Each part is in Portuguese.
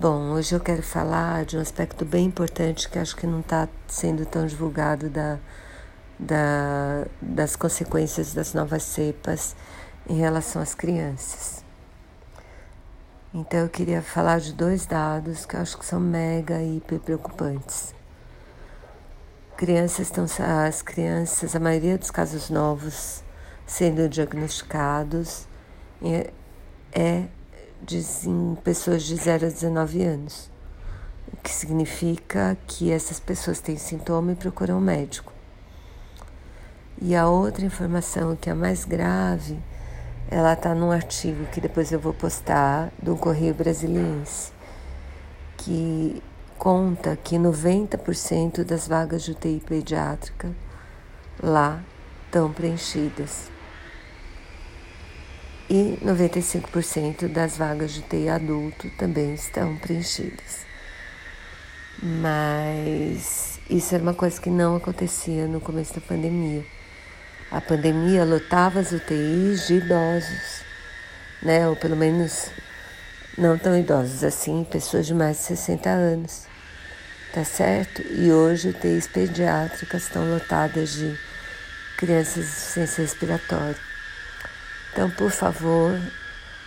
Bom, hoje eu quero falar de um aspecto bem importante que acho que não está sendo tão divulgado da, da, das consequências das novas cepas em relação às crianças. Então eu queria falar de dois dados que eu acho que são mega e hiper preocupantes. Crianças estão, as crianças, a maioria dos casos novos sendo diagnosticados é, é em pessoas de 0 a 19 anos, o que significa que essas pessoas têm sintoma e procuram um médico. E a outra informação, que é a mais grave, ela está num artigo que depois eu vou postar do Correio Brasiliense, que conta que 90% das vagas de UTI pediátrica lá estão preenchidas e 95% das vagas de TI adulto também estão preenchidas. Mas isso era uma coisa que não acontecia no começo da pandemia. A pandemia lotava as UTIs de idosos, né? Ou pelo menos não tão idosos assim, pessoas de mais de 60 anos. Tá certo? E hoje UTIs pediátricas estão lotadas de crianças de insuficiência respiratória. Então, por favor,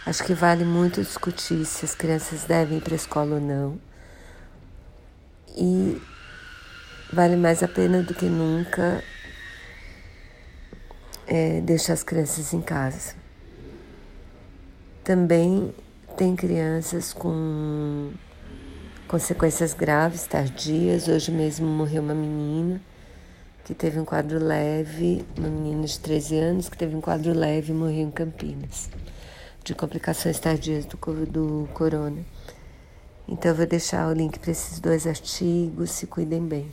acho que vale muito discutir se as crianças devem ir para a escola ou não. E vale mais a pena do que nunca é, deixar as crianças em casa. Também tem crianças com consequências graves, tardias. Hoje mesmo morreu uma menina que teve um quadro leve, uma menina de 13 anos que teve um quadro leve e morreu em Campinas, de complicações tardias do, do corona. Então eu vou deixar o link para esses dois artigos, se cuidem bem.